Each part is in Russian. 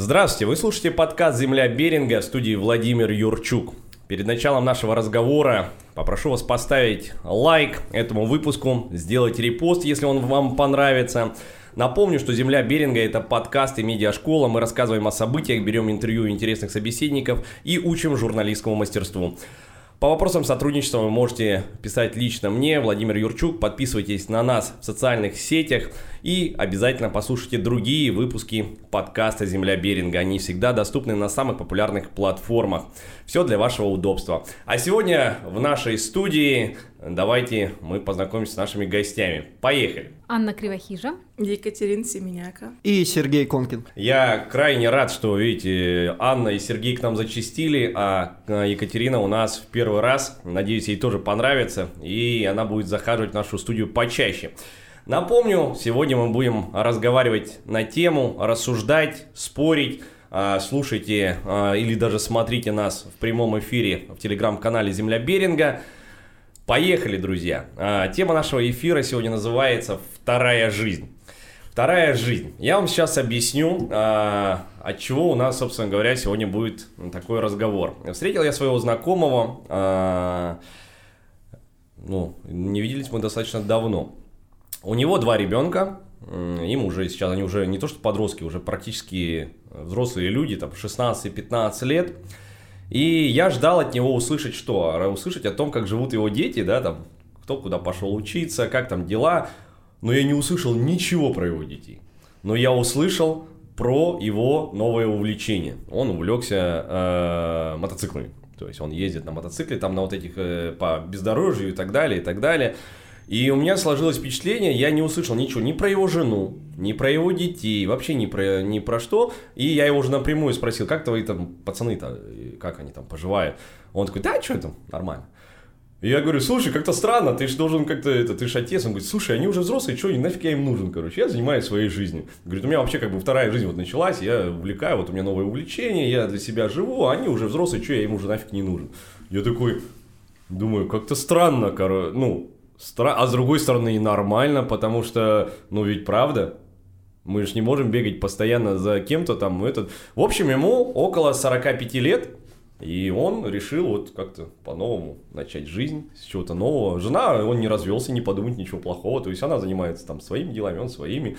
Здравствуйте, вы слушаете подкаст «Земля Беринга» в студии Владимир Юрчук. Перед началом нашего разговора попрошу вас поставить лайк этому выпуску, сделать репост, если он вам понравится. Напомню, что «Земля Беринга» — это подкаст и медиашкола. Мы рассказываем о событиях, берем интервью интересных собеседников и учим журналистскому мастерству. По вопросам сотрудничества вы можете писать лично мне, Владимир Юрчук. Подписывайтесь на нас в социальных сетях и обязательно послушайте другие выпуски подкаста «Земля Беринга». Они всегда доступны на самых популярных платформах. Все для вашего удобства. А сегодня в нашей студии давайте мы познакомимся с нашими гостями. Поехали! Анна Кривохижа. Екатерина Семеняка. И Сергей Конкин. Я крайне рад, что, видите, Анна и Сергей к нам зачистили, а Екатерина у нас в первый раз. Надеюсь, ей тоже понравится, и она будет захаживать в нашу студию почаще. Напомню, сегодня мы будем разговаривать на тему, рассуждать, спорить. А, слушайте а, или даже смотрите нас в прямом эфире в телеграм-канале «Земля Беринга». Поехали, друзья. А, тема нашего эфира сегодня называется «Вторая жизнь». Вторая жизнь. Я вам сейчас объясню, от чего у нас, собственно говоря, сегодня будет такой разговор. Встретил я своего знакомого, ну, не виделись мы достаточно давно. У него два ребенка, им уже сейчас, они уже не то что подростки, уже практически взрослые люди, там 16-15 лет. И я ждал от него услышать что? Услышать о том, как живут его дети, да, там, кто куда пошел учиться, как там дела. Но я не услышал ничего про его детей. Но я услышал про его новое увлечение. Он увлекся э, мотоциклами. То есть он ездит на мотоцикле, там на вот этих э, по бездорожью и так далее, и так далее. И у меня сложилось впечатление, я не услышал ничего ни про его жену, ни про его детей, вообще ни про, ни про что. И я его уже напрямую спросил, как твои там пацаны-то, как они там поживают. Он такой, да, что там, нормально. Я говорю, слушай, как-то странно, ты же должен как-то, это, ты же отец. Он говорит, слушай, они уже взрослые, что, нафиг я им нужен, короче, я занимаюсь своей жизнью. Говорит, у меня вообще как бы вторая жизнь вот началась, я увлекаю, вот у меня новое увлечение, я для себя живу, а они уже взрослые, что я им уже нафиг не нужен. Я такой, думаю, как-то странно, короче, ну, Стра... А с другой стороны и нормально, потому что, ну ведь правда, мы же не можем бегать постоянно за кем-то там. Этот... В общем, ему около 45 лет, и он решил вот как-то по-новому начать жизнь с чего-то нового. Жена, он не развелся, не подумать ничего плохого, то есть она занимается там своими делами, он своими.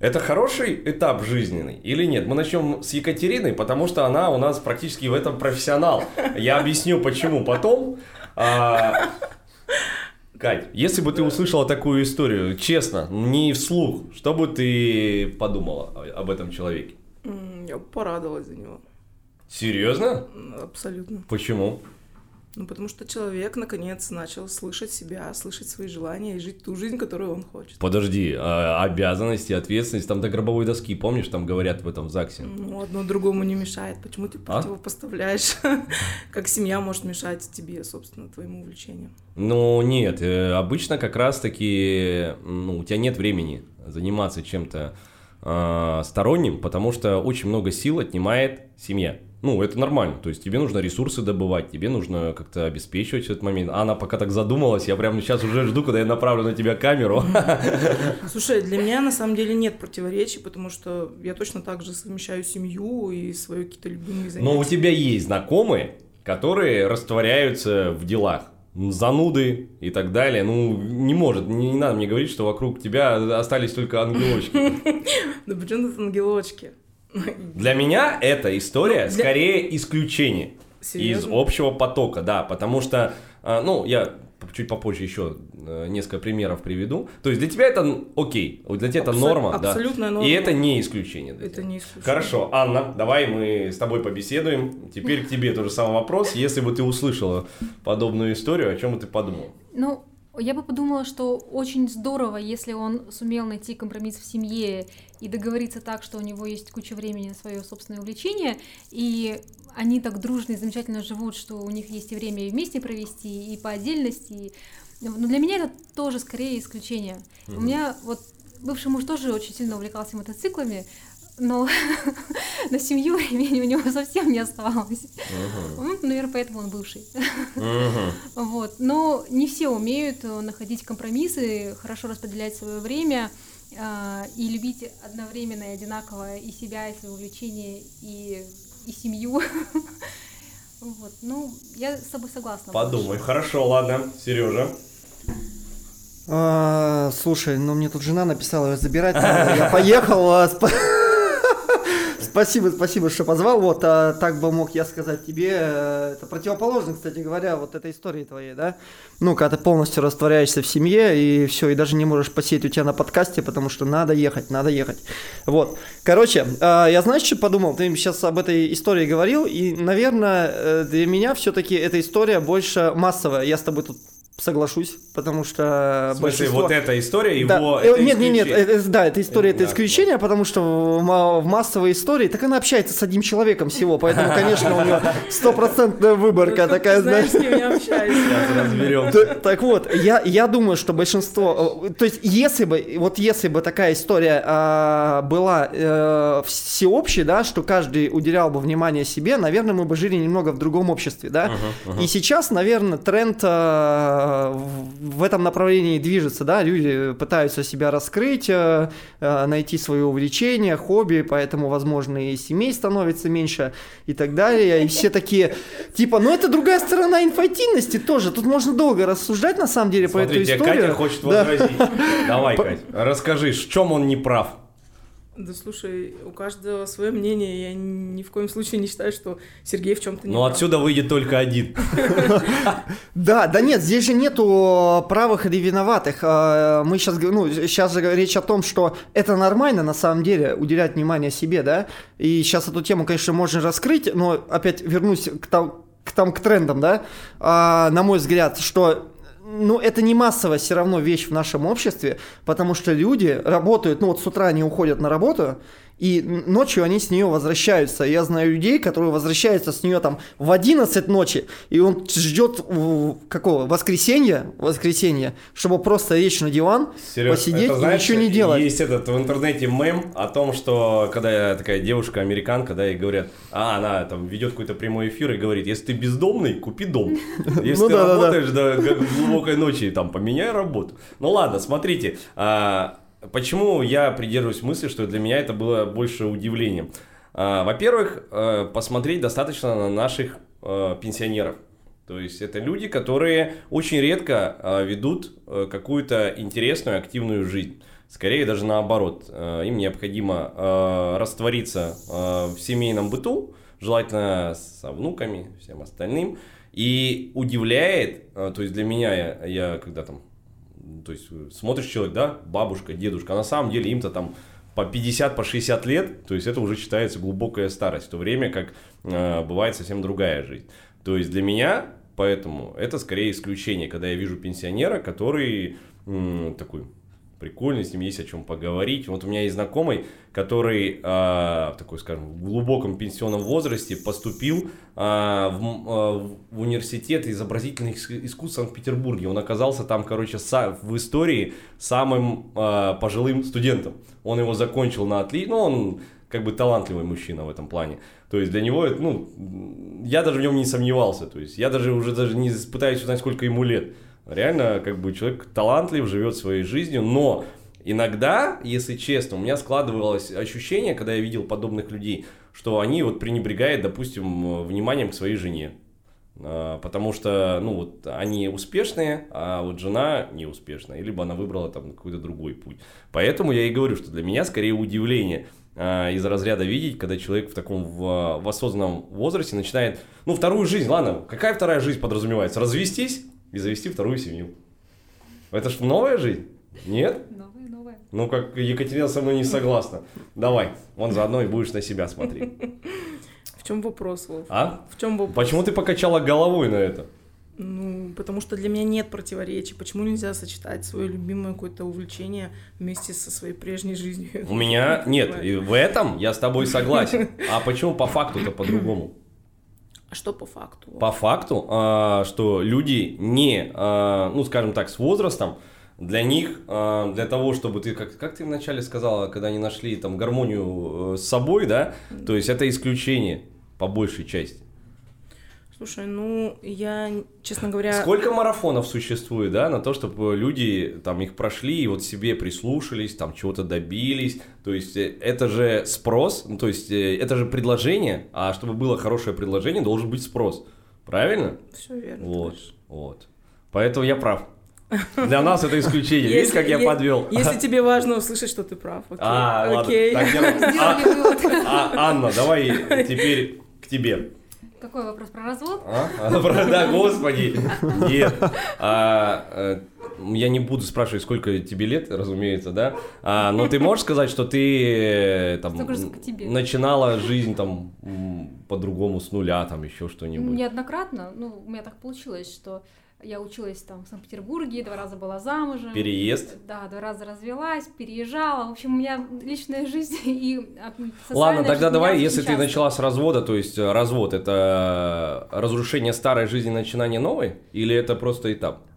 Это хороший этап жизненный или нет? Мы начнем с Екатерины, потому что она у нас практически в этом профессионал. Я объясню почему потом. А, Кать, если бы ты услышала такую историю, честно, не вслух, что бы ты подумала об этом человеке? Я порадовалась за него. Серьезно? Абсолютно. Почему? Ну, потому что человек, наконец, начал слышать себя, слышать свои желания и жить ту жизнь, которую он хочет. Подожди, а обязанности, ответственность, там до гробовой доски, помнишь, там говорят в этом ЗАГСе? Ну, одно другому не мешает. Почему ты а? противопоставляешь? как семья может мешать тебе, собственно, твоему увлечению? Ну, нет, э, обычно как раз-таки, ну, у тебя нет времени заниматься чем-то э, сторонним, потому что очень много сил отнимает семья. Ну, это нормально. То есть тебе нужно ресурсы добывать, тебе нужно как-то обеспечивать этот момент. А она пока так задумалась, я прямо сейчас уже жду, когда я направлю на тебя камеру. Слушай, для меня на самом деле нет противоречий, потому что я точно так же совмещаю семью и свои какие-то любимые занятия. Но у тебя есть знакомые, которые растворяются в делах зануды и так далее. Ну, не может, не, не надо мне говорить, что вокруг тебя остались только ангелочки. Да почему тут ангелочки? Для меня эта история ну, для... скорее исключение Серьезно? из общего потока, да, потому что, а, ну, я чуть попозже еще э, несколько примеров приведу. То есть для тебя это окей, для тебя Абсо- это норма, абсолютная да. норма. И это не исключение. Это не исключение. Хорошо, Анна, давай мы с тобой побеседуем. Теперь к тебе тоже самый вопрос. Если бы ты услышала подобную историю, о чем бы ты подумала? Ну, я бы подумала, что очень здорово, если он сумел найти компромисс в семье и договориться так, что у него есть куча времени на свое собственное увлечение, и они так дружно и замечательно живут, что у них есть и время и вместе провести, и по отдельности. Но для меня это тоже скорее исключение. Mm-hmm. У меня вот бывший муж тоже очень сильно увлекался мотоциклами, но на семью времени у него совсем не оставалось. Uh-huh. наверное, поэтому он бывший. Uh-huh. вот. Но не все умеют э, находить компромиссы, хорошо распределять свое время. А, и любить одновременно и одинаково и себя, и свое увлечение, и, и семью. Вот, ну, я с тобой согласна. Подумай. Хорошо, ладно. Сережа. А, слушай, ну мне тут жена написала, забирать. Я поехал. спа- Спасибо, спасибо, что позвал. Вот, а, так бы мог я сказать тебе. э, Это противоположно, кстати говоря, вот этой истории твоей, да? Ну, когда ты полностью растворяешься в семье, и все, и даже не можешь посидеть у тебя на подкасте, потому что надо ехать, надо ехать. Вот. Короче, а, я знаешь, что подумал? Ты сейчас об этой истории говорил, и, наверное, э, для меня все-таки эта история больше массовая. Я с тобой тут соглашусь, потому что В смысле, большинство- вот эта история, да. его... э, это нет, нет, нет, исключение. э, э, да, эта история это исключение, потому что в, ма- в массовой истории, так она общается с одним человеком всего, поэтому, конечно, у нее стопроцентная выборка как такая, знаешь, знаешь. с кем я общаюсь. Так вот, я, я думаю, что большинство, э, то есть если бы, вот если бы такая история а, была э, всеобщей, да, что каждый уделял бы внимание себе, наверное, мы бы жили немного в другом обществе, да. И сейчас, наверное, тренд э, в в этом направлении движется, да, люди пытаются себя раскрыть, э, э, найти свое увлечение, хобби, поэтому, возможно, и семей становится меньше и так далее, и все такие, типа, ну это другая сторона инфантильности тоже, тут можно долго рассуждать, на самом деле, по Смотри, этой истории. Катя хочет Да. возразить. Давай, Кать, расскажи, в чем он не прав? Да слушай, у каждого свое мнение. Я ни в коем случае не считаю, что Сергей в чем-то не Ну, прав. отсюда выйдет только один. Да, да нет, здесь же нету правых или виноватых. А, Мы сейчас, ну, сейчас же речь о том, что это нормально на самом деле уделять внимание себе, да. И сейчас эту тему, конечно, можно раскрыть, но опять вернусь к, там, к, там, к трендам, да. А, на мой взгляд, что ну, это не массовая все равно вещь в нашем обществе, потому что люди работают, ну вот с утра они уходят на работу, и ночью они с нее возвращаются. Я знаю людей, которые возвращаются с нее там в 11 ночи, и он ждет э, какого? Воскресенья? Воскресенья, чтобы просто лечь на диван, Серёж, посидеть это, и знаешь, ничего не делать. Есть этот в интернете мем о том, что когда такая девушка американка, да, ей говорят, а она там ведет какой-то прямой эфир и говорит, если ты бездомный, купи дом. Если Ну ты работаешь до глубокой ночи, там, поменяй работу. Ну ладно, смотрите, а, почему я придерживаюсь мысли, что для меня это было больше удивлением. А, Во-первых, э, посмотреть достаточно на наших э, пенсионеров. То есть это люди, которые очень редко э, ведут какую-то интересную, активную жизнь. Скорее даже наоборот. Им необходимо раствориться в семейном быту, желательно со внуками, всем остальным. И удивляет, то есть для меня, я, я когда там, то есть э, смотришь человек, да, бабушка, дедушка, а на самом деле им-то там по 50, по 60 лет, то есть это уже считается глубокая старость, в то время как э, бывает совсем другая жизнь. То есть для меня, поэтому это скорее исключение, когда я вижу пенсионера, который м, такой прикольный, с ним есть о чем поговорить. Вот у меня есть знакомый, который э, такой, скажем, в глубоком пенсионном возрасте поступил э, в, э, в университет изобразительных ис- искусств в Санкт-Петербурге. Он оказался там, короче, са- в истории самым э, пожилым студентом. Он его закончил на отли, ну он как бы талантливый мужчина в этом плане. То есть для него, это, ну, я даже в нем не сомневался. То есть я даже уже даже не пытаюсь узнать, сколько ему лет. Реально, как бы человек талантлив, живет своей жизнью, но иногда, если честно, у меня складывалось ощущение, когда я видел подобных людей, что они вот пренебрегают, допустим, вниманием к своей жене. А, Потому что, ну, вот они успешные, а вот жена не успешная, либо она выбрала там какой-то другой путь. Поэтому я и говорю, что для меня скорее удивление а, из разряда видеть, когда человек в таком в, в осознанном возрасте начинает, ну, вторую жизнь, ладно, какая вторая жизнь подразумевается? Развестись и завести вторую семью. Это ж новая жизнь? Нет? Новое, новое. Ну, как Екатерина со мной не согласна. Давай, он заодно и будешь на себя смотреть. В чем вопрос, Вов? А? В чем вопрос? Почему ты покачала головой на это? Ну, потому что для меня нет противоречий. Почему нельзя сочетать свое любимое какое-то увлечение вместе со своей прежней жизнью? У меня нет, и в этом я с тобой согласен. А почему по факту-то по-другому? А что по факту? По факту, а, что люди не, а, ну, скажем так, с возрастом, для них, а, для того, чтобы ты, как, как ты вначале сказала, когда они нашли там гармонию э, с собой, да, то есть это исключение по большей части. Слушай, ну, я, честно говоря... Сколько марафонов существует, да, на то, чтобы люди там их прошли и вот себе прислушались, там чего-то добились. То есть э, это же спрос, ну, то есть э, это же предложение, а чтобы было хорошее предложение, должен быть спрос. Правильно? Все верно. Вот, вот. Поэтому я прав. Для нас это исключение. Видишь, как я подвел? Если тебе важно услышать, что ты прав, окей. А, ладно. окей. Так, я- А, а, Анна, давай теперь к тебе. Какой вопрос про развод? А? А, про- Да, господи. Нет. А, э, я не буду спрашивать, сколько тебе лет, разумеется, да? А, но ты можешь сказать, что ты э, там начинала жизнь там по-другому с нуля, там еще что-нибудь. Неоднократно, ну, у меня так получилось, что я училась там в Санкт-Петербурге, два раза была замужем. Переезд. Да, два раза развелась, переезжала. В общем, у меня личная жизнь и Ладно, тогда давай, если ты начала с развода, то есть э, развод это разрушение старой жизни, начинание новой, или это просто этап?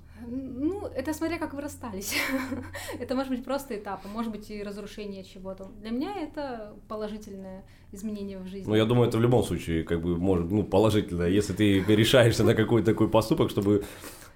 Это смотря как вы расстались. это может быть просто этап, а может быть и разрушение чего-то. Для меня это положительное изменение в жизни. Ну, я думаю, это в любом случае, как бы, может, ну, положительно, если ты решаешься на какой-то такой поступок, чтобы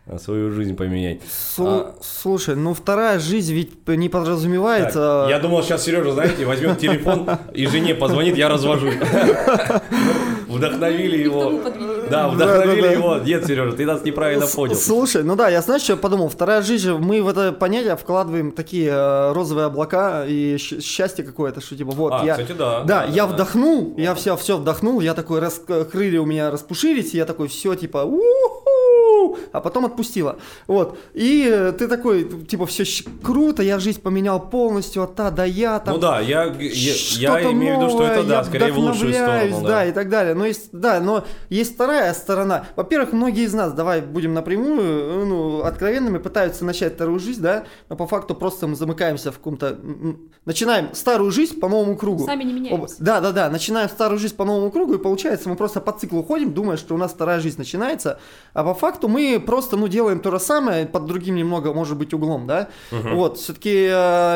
э, свою жизнь поменять. Слу- А. Слушай, ну вторая жизнь ведь не подразумевает... Так, а, я думал, сейчас Сережа, знаете, возьмет телефон и жене позвонит, я развожусь. Вдохновили его. Да, вдохновили его. Нет, Сережа, ты нас неправильно понял. Слушай, ну да, я знаешь, что я подумал? Вторая жизнь, мы в это понятие вкладываем такие э, розовые облака и счастье какое-то, что типа вот А, я... кстати, да. Да, я вдохнул, я все, все вдохнул, я такой, раз, крылья у меня распушились, и я такой, все, типа, А потом отпустила. Вот, и э, ты такой, типа, все круто, я жизнь поменял полностью от та до я, там, Ну да, я, я, я имею в виду, что это, да, скорее в лучшую сторону. да. Да. и так далее. Но есть, да, но есть вторая сторона. Во-первых, многие из нас, давай будем напрямую, ну, откровенными, пытаются начать вторую жизнь, да, но по факту просто мы замыкаемся в каком-то... Начинаем старую жизнь по новому кругу. Сами не меняемся. Да, да, да, начинаем старую жизнь по новому кругу, и получается, мы просто по циклу ходим, думая, что у нас вторая жизнь начинается, а по факту мы просто, ну, делаем то же самое, под другим немного, может быть, углом, да. Вот, все-таки,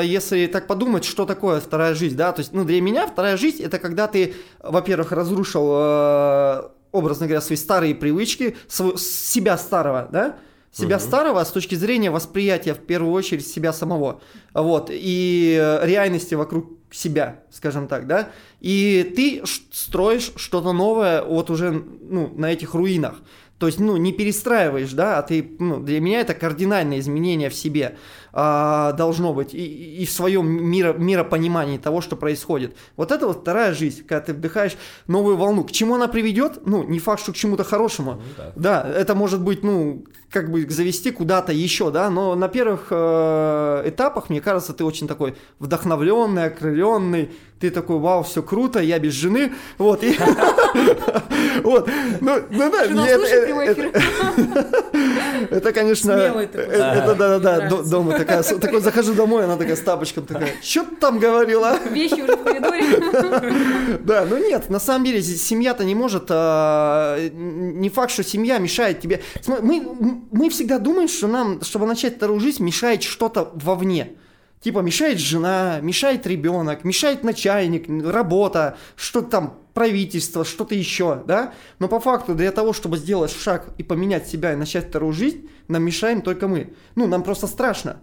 если так подумать, что такое вторая жизнь, да, то есть, ну, для меня вторая жизнь это когда ты, во-первых, разрушил, э, образно говоря, свои старые привычки, свой- себя старого, да, себя Мгм. старого с точки зрения восприятия, в первую очередь, себя самого, вот, и э, реальности вокруг себя, скажем так, да, и ты строишь что-то новое вот уже, ну, на этих руинах, то есть, ну, не перестраиваешь, да, а ты, ну, для меня это кардинальное изменение в себе а, должно быть и, и в своем миро, миропонимании того, что происходит. Вот это вот вторая жизнь, когда ты вдыхаешь новую волну. К чему она приведет? Ну, не факт, что к чему-то хорошему. Ну да. Да, это может быть, ну, как бы завести куда-то еще, да, но на первых э, этапах, мне кажется, ты очень такой вдохновленный, окрыленный, ты такой, вау, все круто, я без жены, вот, и... Вот, ну, ну да, мне это- прямой это- конечно, э, это Мне до- нравится. дома такая, такой захожу домой, она такая с тапочком такая, что ты там говорила? Вещи уже в коридоре. Да, ну нет, на самом деле семья-то не может, а, не факт, что семья мешает тебе. Мы, мы всегда думаем, что нам, чтобы начать вторую жизнь, мешает что-то вовне. Типа мешает жена, мешает ребенок, мешает начальник, работа, что-то там, правительство, что-то еще, да? Но по факту для того, чтобы сделать шаг и поменять себя и начать вторую жизнь, нам мешаем только мы. Ну, нам просто страшно.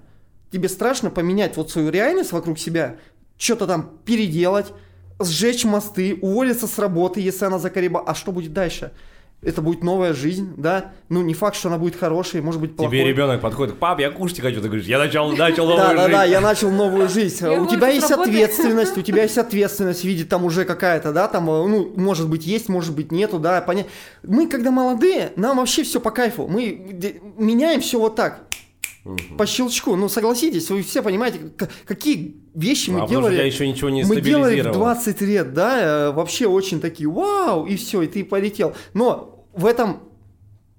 Тебе страшно поменять вот свою реальность вокруг себя, что-то там переделать, сжечь мосты, уволиться с работы, если она закореба. А что будет дальше? Это будет новая жизнь, да? Ну, не факт, что она будет хорошей, может быть, плохой. Тебе ребенок подходит, пап, я кушать хочу, ты говоришь, я начал, начал Да, новую да, да, жизнь. я начал новую жизнь. Я у тебя есть ответственность, у тебя есть ответственность в виде там уже какая-то, да, там, э, ну, может быть, есть, может быть, нету, да, понятно. Мы, когда молодые, нам вообще все по кайфу. Мы меняем все вот так, по щелчку. Ну, согласитесь, вы все понимаете, какие вещи А, мы тебя делали. еще ничего не Мы делали в стабилизировало. 20 лет, да, э, вообще очень такие, вау, и все, и ты полетел. Но в этом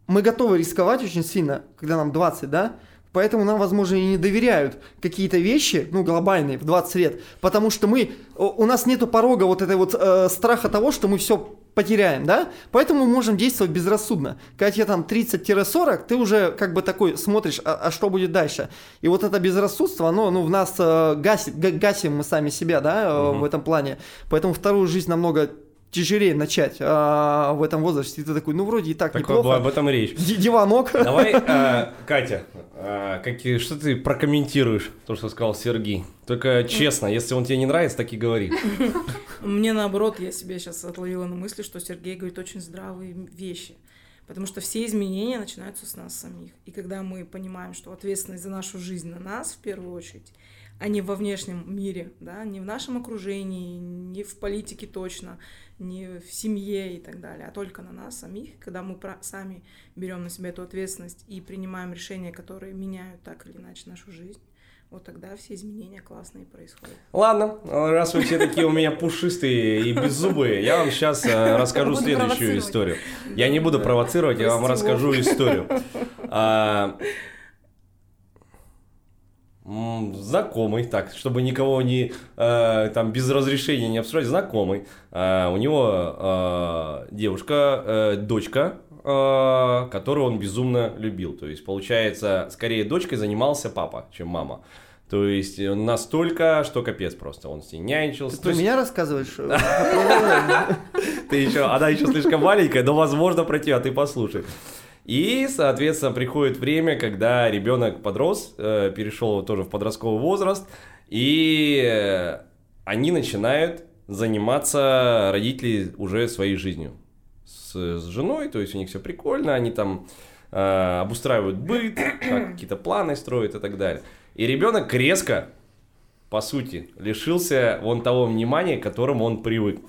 мы готовы рисковать очень сильно, когда нам 20, да, Поэтому нам, возможно, и не доверяют какие-то вещи, ну, глобальные, в 20 лет. Потому что мы, у нас нету порога вот этой вот э, страха того, что мы все потеряем, да? Поэтому мы можем действовать безрассудно. Когда тебе там 30-40, ты уже как бы такой смотришь, а, а что будет дальше? И вот это безрассудство, оно ну, в нас э, гасит, га- гасим мы сами себя, да, э, Мгм. в этом плане. Поэтому вторую жизнь намного тяжелее начать а, в этом возрасте. И ты такой, ну вроде и так, Так неплохо. об этом речь. Ди- Диванок. Давай, а, Катя, а, какие, что ты прокомментируешь, то, что сказал Сергей? Только честно, если он тебе не нравится, так и говори. Мне наоборот, я себя сейчас отловила на мысли, что Сергей говорит очень здравые вещи. Потому что все изменения начинаются с нас самих. И когда мы понимаем, что ответственность за нашу жизнь на нас в первую очередь, а не во внешнем мире, да, не в нашем окружении, не в политике точно, не в семье и так далее, а только на нас самих, когда мы про- сами берем на себя эту ответственность и принимаем решения, которые меняют так или иначе нашу жизнь, вот тогда все изменения классные происходят. Ладно, раз вы все такие у меня пушистые и беззубые, я вам сейчас расскажу Буду следующую историю. Я не буду провоцировать, я вам расскажу историю. Знакомый, так, чтобы никого не э, там без разрешения не обсуждать, знакомый. А, у него э, девушка, э, дочка, э, которую он безумно любил. То есть, получается, скорее дочкой занимался папа, чем мама. То есть э, настолько, что капец просто. Он с ней нянчился. Ты про есть меня рассказываешь? ты еще, она еще слишком маленькая, но возможно про тебя, ты послушай. И, соответственно, приходит время, когда ребенок подрос, э, перешел тоже в подростковый возраст, и э, они начинают заниматься, родители, уже своей жизнью. С, с женой, то есть у них все прикольно, они там э, обустраивают быт, как какие-то планы строят и так далее. И ребенок резко, по сути, лишился вон того внимания, к которому он привык.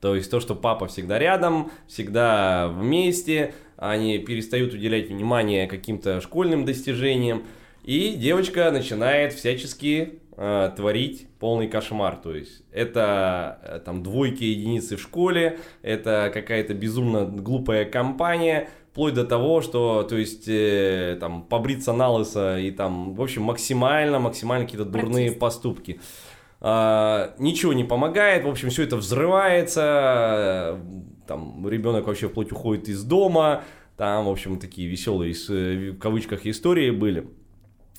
То есть то, что папа всегда рядом, всегда вместе, они перестают уделять внимание каким-то школьным достижениям, и девочка начинает всячески э, творить полный кошмар. То есть это э, там двойки единицы в школе, это какая-то безумно глупая компания, вплоть до того, что, то есть, э, там, побриться на лысо и там, в общем, максимально, максимально какие-то дурные Протест. поступки. А, ничего не помогает, в общем, все это взрывается, там ребенок вообще вплоть уходит из дома, там, в общем, такие веселые, э, в кавычках, истории были.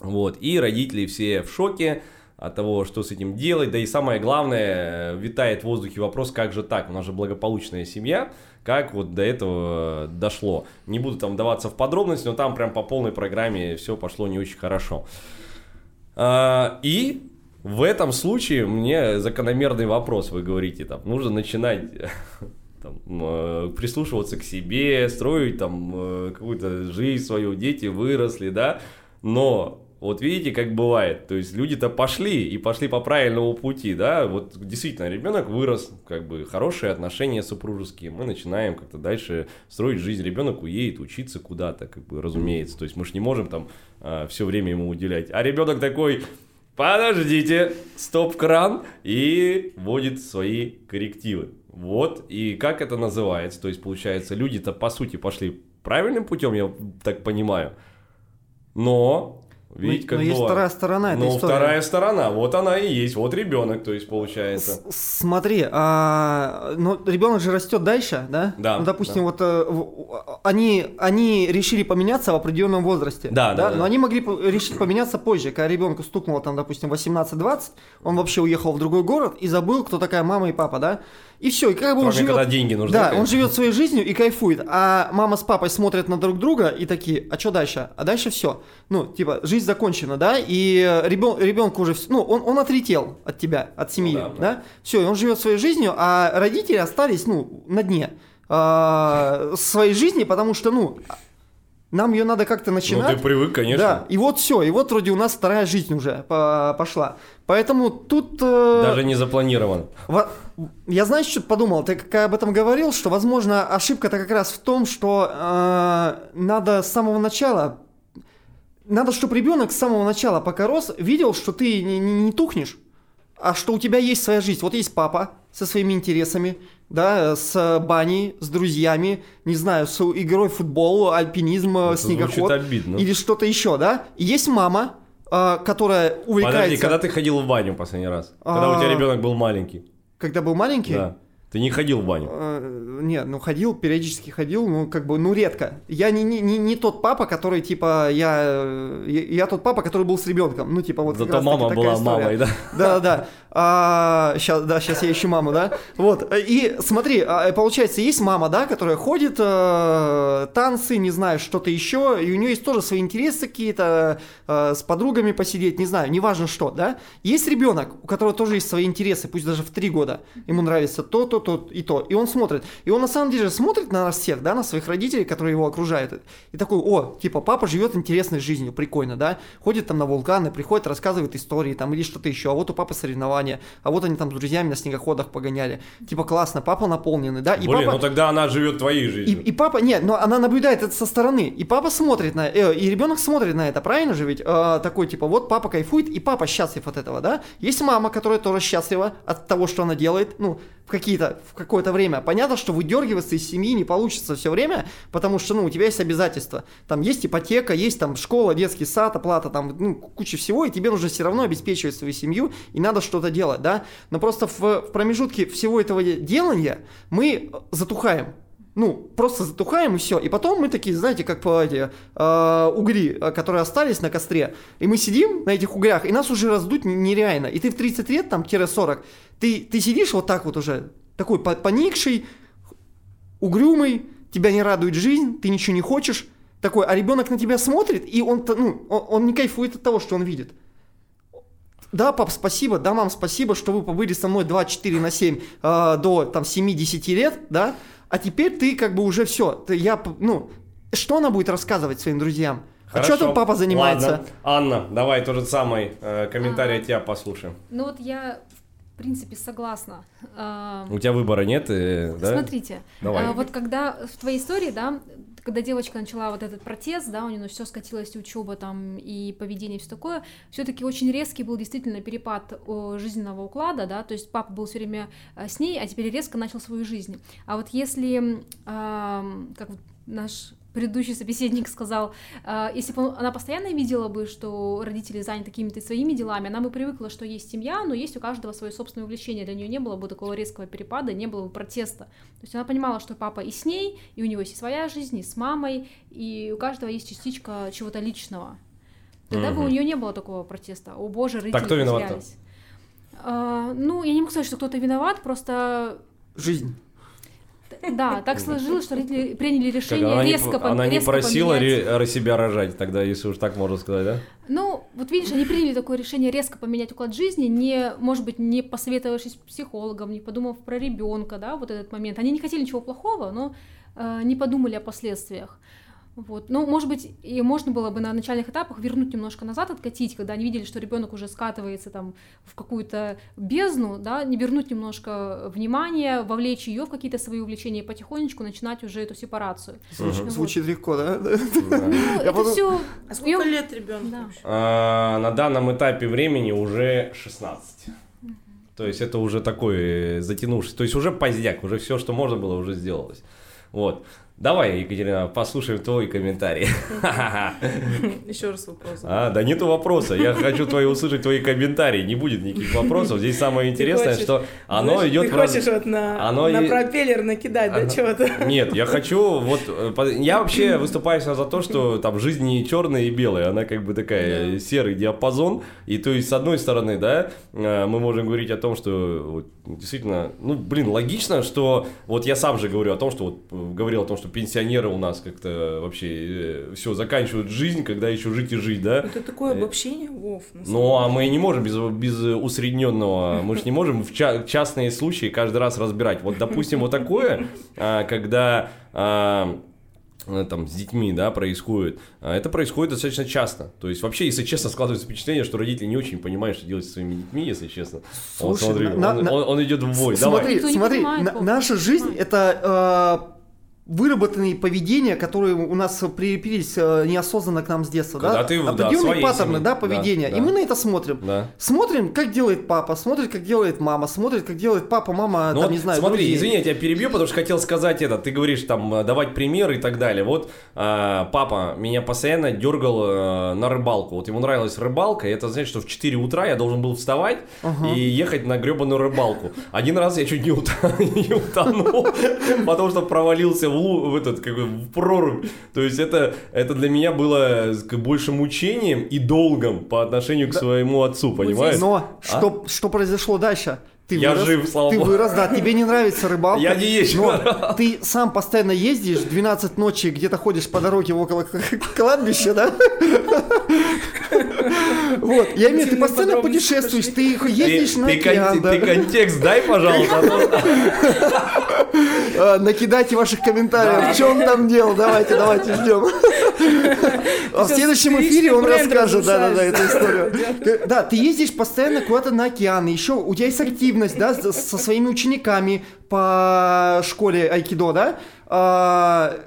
Вот, и родители все в шоке от того, что с этим делать, да и самое главное, э, витает в воздухе вопрос, как же так, у нас же благополучная семья, как вот до этого э, дошло. Не буду там даваться в подробности, но там прям по полной программе все пошло не очень хорошо. А, И в этом случае мне закономерный вопрос, вы говорите, там, нужно начинать там, э, прислушиваться к себе, строить там э, какую-то жизнь свою, дети выросли, да, но вот видите, как бывает, то есть люди-то пошли и пошли по правильному пути, да, вот действительно ребенок вырос, как бы хорошие отношения супружеские, мы начинаем как-то дальше строить жизнь, ребенок уедет учиться куда-то, как бы разумеется, то есть мы же не можем там все время ему уделять, а ребенок такой, подождите, стоп-кран, и вводит свои коррективы. Вот, и как это называется? То есть, получается, люди-то, по сути, пошли правильным путем, я так понимаю. Но, видите, Но как но есть бывает. вторая сторона этой Ну, истории. вторая сторона, вот она и есть, вот ребенок, то есть, получается. С- Смотри, а, но ребенок же растет дальше, да? Да, Ну, допустим, да. вот в- они, они решили поменяться в определенном возрасте. Да, да, да. Но они могли решить поменяться позже, когда ребенку стукнуло там, допустим, 18-20, он вообще уехал в другой город и забыл, кто такая мама и папа, да? И все, и как бы он Кроме, живет. когда деньги нужны. Да, он конечно. живет своей жизнью и кайфует, а мама с папой смотрят на друг друга и такие, а что дальше? А дальше все. Ну, типа, жизнь закончена, да, и ребен, ребенку уже, ну, он, он отлетел от тебя, от семьи, Ну да, да, да. все, он живет своей жизнью, а родители остались, ну, на дне а, своей жизни, потому что, ну, нам ее надо как-то Ну, начинать. ты привык, конечно. Да, и вот все, и вот вроде у нас вторая жизнь уже по- пошла. Поэтому тут... э, Даже не запланирован. во- Я знаешь, что подумал? Ты как об этом говорил, что, возможно, ошибка-то как раз в том, что э, надо с самого начала, надо, чтобы ребенок с самого начала, пока рос, видел, что ты не, не- не тухнешь, а что у тебя есть своя жизнь. Вот есть папа со своими интересами, да, с баней, с друзьями, не знаю, с игрой в футбол, альпинизм, э, Это снегоход обидно. или что-то еще, да. И есть мама, э, которая увлекается... Подожди, когда ты ходил в баню последний раз? Когда у тебя А. ребенок был маленький? Когда был маленький? Да. Ты не ходил в баню? Э, Нет, ну ходил, периодически ходил, ну как бы, ну редко. Я не, не, не, не тот папа, который типа, я, я, я тот папа, который был с ребенком. Ну типа вот Зато мама была история. мамой, да? Да, да. А, сейчас, да, сейчас я ищу маму, да. Вот. И смотри, а, получается, есть мама, да, которая ходит, э, танцы, не знаю, что-то еще, и у нее есть тоже свои интересы какие-то, э, с подругами посидеть, не знаю, неважно что, да. Есть ребенок, у которого тоже есть свои интересы, пусть даже в три года. Ему нравится то, то, то и то. И он смотрит. И он на самом деле смотрит на нас всех, да, на своих родителей, которые его окружают. И такой, о, типа, папа живет интересной жизнью, прикольно, да. Ходит там на вулканы, приходит, рассказывает истории там или что-то еще. А вот у папы соревнования, а вот они там с друзьями на снегоходах погоняли. Типа, классно, папа наполненный, да. И Блин, папа... ну тогда она живет твоей И, жизнью. и папа, нет, но она наблюдает это со стороны. И папа смотрит на, э, и ребенок смотрит на это, правильно же ведь? Э, такой типа, вот папа кайфует, и папа счастлив от этого, да? Есть мама, которая тоже счастлива от того, что она делает, ну, в какие-то, в какое-то время. Понятно, что выдергиваться из семьи не получится все время, потому что, ну, у тебя есть обязательства. Там есть ипотека, есть там школа, детский сад, оплата, там, ну, куча всего, и тебе нужно все равно обеспечивать свою семью, и надо что-то делать, да? Но просто в, в промежутке всего этого делания мы затухаем ну, просто затухаем и все. И потом мы такие, знаете, как по эти э, угли, э, которые остались на костре. И мы сидим на этих углях, и нас уже раздуть нереально. И ты в 30 лет, там, тире 40, ты, ты сидишь вот так вот уже, такой по- поникший, угрюмый, тебя не радует жизнь, ты ничего не хочешь, такой, а ребенок на тебя смотрит, и он, ну, он, он не кайфует от того, что он видит. Да, пап, спасибо, да, мам, спасибо, что вы побыли со мной 24 на 7 э, до там 7-10 лет, да, а теперь ты как бы уже все, я, ну, что она будет рассказывать своим друзьям? А что Хорошо. там папа занимается? Ладно. Анна, давай тот же самый э, комментарий от тебя послушаем. Ну вот я, в принципе, согласна. А, У тебя выбора нет, э, да? Смотрите, Давай. а, вот когда в твоей истории, да, когда девочка начала вот этот протест, да, у нее все скатилось, учеба там, и поведение, все такое, все-таки очень резкий был действительно перепад жизненного уклада, да, то есть папа был все время а, с ней, а теперь резко начал свою жизнь. А вот если, ам, как наш предыдущий собеседник сказал, а, если бы он- она постоянно видела бы, что родители заняты какими-то своими делами, она бы привыкла, что есть семья, но есть у каждого свое собственное увлечение, для нее не было бы такого резкого перепада, не было бы протеста. То есть она понимала, что папа и с ней, и у него есть и своя жизнь, и с мамой, и у каждого есть частичка чего-то личного. Тогда бы у нее не было такого протеста. О боже, родители Так кто потерялись. А, ну, я не могу сказать, что кто-то виноват, просто Жизнь. Да, так сложилось, что родители приняли решение она не, резко, пом- она не просила поменять. себя рожать, тогда, если уж так можно сказать, да? Ну, вот видишь, они приняли такое решение резко поменять уклад жизни, не, может быть, не посоветовавшись с психологом, не подумав про ребенка, да, вот этот момент. Они не хотели ничего плохого, но э, не подумали о последствиях. Вот. Ну, может быть, и можно было бы на начальных этапах вернуть немножко назад, откатить, когда они видели, что ребенок уже скатывается там в какую-то бездну, да, не вернуть немножко внимания, вовлечь ее в какие-то свои увлечения и потихонечку начинать уже эту сепарацию. Звучит, Вот. звучит легко, да? Да. Ну, это подум- все. А сколько лет ребенку Да. А, на данном этапе времени уже 16. То есть это уже такой э, затянувший. То есть уже поздняк, уже все, что можно было, уже сделалось. Вот. Давай, Екатерина, послушаем твой комментарий. Еще раз вопрос. А, да нету вопроса. Я хочу твои услышать твои комментарии. Не будет никаких вопросов. Здесь самое интересное, хочешь, что оно Знаешь, идет Ты раз- хочешь вот на, Оно на и- пропеллер накидать, да, чего-то? Нет, я хочу, вот, э, я вообще выступаю за то, что там жизнь не черная и белая, она как бы такая серый диапазон, и то есть с одной стороны, да, э, мы можем говорить о том, что вот, действительно, ну, блин, логично, что, вот я сам же говорю о том, что, вот, э, говорил о том, что пенсионеры у нас как-то вообще все заканчивают жизнь, когда еще жить и жить, да, Это такое Э, обобщение, Вов. ну, а мы не можем без, без усредненного, мы же не можем в ча- частные случаи каждый раз разбирать. Вот, допустим, вот такое, а, когда а, э, там с детьми, да, происходит, а, это происходит достаточно часто. То есть, вообще, если честно, складывается впечатление, что родители не очень понимают, что делать со своими детьми, если честно. Слушай, смотри, на- он, на- он- он идет в бой. Давай. Смотри, не смотри, понимает, на- наша жизнь это э, выработанные поведения, которые у нас прилепились э, неосознанно к нам с детства, Когда да? ты, да, Определенные своей паттерны, семьи. да, Да, поведения. да. И мы на это смотрим. Да. Смотрим, как делает папа, смотрит, как делает мама, смотрит, как делает папа, мама, Ну там, вот не знаю, смотри, друзей. извини, я тебя перебью, потому что хотел сказать это. Ты говоришь там э, давать пример и так далее. Вот а, папа меня постоянно дергал э, на рыбалку. Вот ему нравилась рыбалка, и это значит, что в 4 утра я должен был вставать Ага. и ехать на гребаную рыбалку. Один раз я чуть не, утонул, потому что провалился в, в этот как бы, в прорубь. То есть это это для меня было больше мучением и долгом по отношению к своему отцу, понимаешь? Но что, что произошло дальше? Ты Я вырос, жив, слава Ты богу. вырос, да, тебе не нравится рыбалка. Я не езжу. Но ты сам постоянно ездишь, 12 ночи где-то ходишь по дороге около кладбища, да? Вот, я имею в виду, ты постоянно путешествуешь, ты ездишь на океан, ты контекст дай, пожалуйста. а А, Накидайте ваших комментариев, что он там делал, давайте, давайте, ждем. А в следующем эфире он расскажет, да, да, да, эту историю. Да, ты ездишь постоянно куда-то на океан, еще у тебя есть активность, да, с- со своими учениками по школе айкидо, да, А,